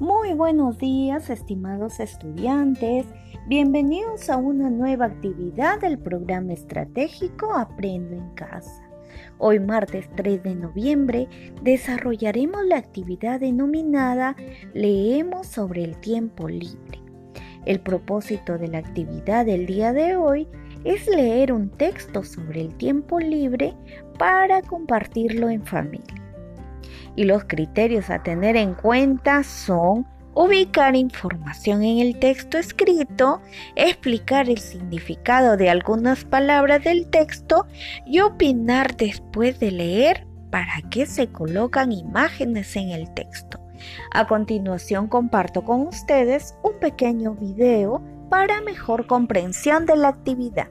Muy buenos días, estimados estudiantes. Bienvenidos a una nueva actividad del programa estratégico Aprendo en casa. Hoy martes 3 de noviembre desarrollaremos la actividad denominada Leemos sobre el tiempo libre. El propósito de la actividad del día de hoy es leer un texto sobre el tiempo libre para compartirlo en familia y los criterios a tener en cuenta son ubicar información en el texto escrito, explicar el significado de algunas palabras del texto y opinar después de leer para qué se colocan imágenes en el texto. A continuación comparto con ustedes un pequeño video para mejor comprensión de la actividad.